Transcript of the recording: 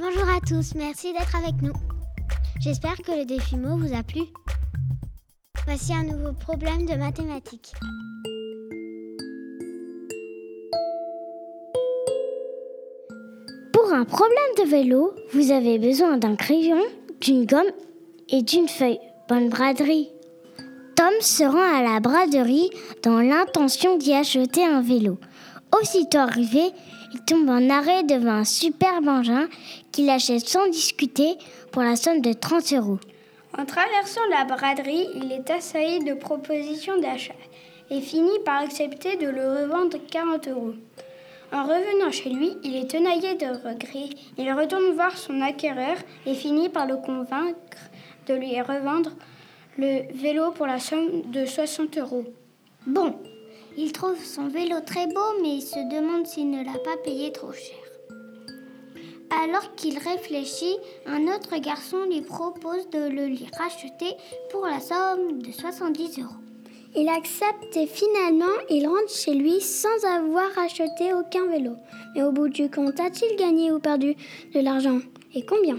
Bonjour à tous, merci d'être avec nous. J'espère que le défi vous a plu. Voici un nouveau problème de mathématiques. Pour un problème de vélo, vous avez besoin d'un crayon, d'une gomme et d'une feuille. Bonne braderie. Tom se rend à la braderie dans l'intention d'y acheter un vélo. Aussitôt arrivé, il tombe en arrêt devant un superbe engin qu'il achète sans discuter pour la somme de 30 euros. En traversant la braderie, il est assailli de propositions d'achat et finit par accepter de le revendre 40 euros. En revenant chez lui, il est tenaillé de regrets. Il retourne voir son acquéreur et finit par le convaincre de lui revendre le vélo pour la somme de 60 euros. Bon, il trouve son vélo très beau, mais il se demande s'il ne l'a pas payé trop cher. Alors qu'il réfléchit, un autre garçon lui propose de le lui racheter pour la somme de 70 euros. Il accepte et finalement il rentre chez lui sans avoir acheté aucun vélo. Mais au bout du compte, a-t-il gagné ou perdu de l'argent? Et combien?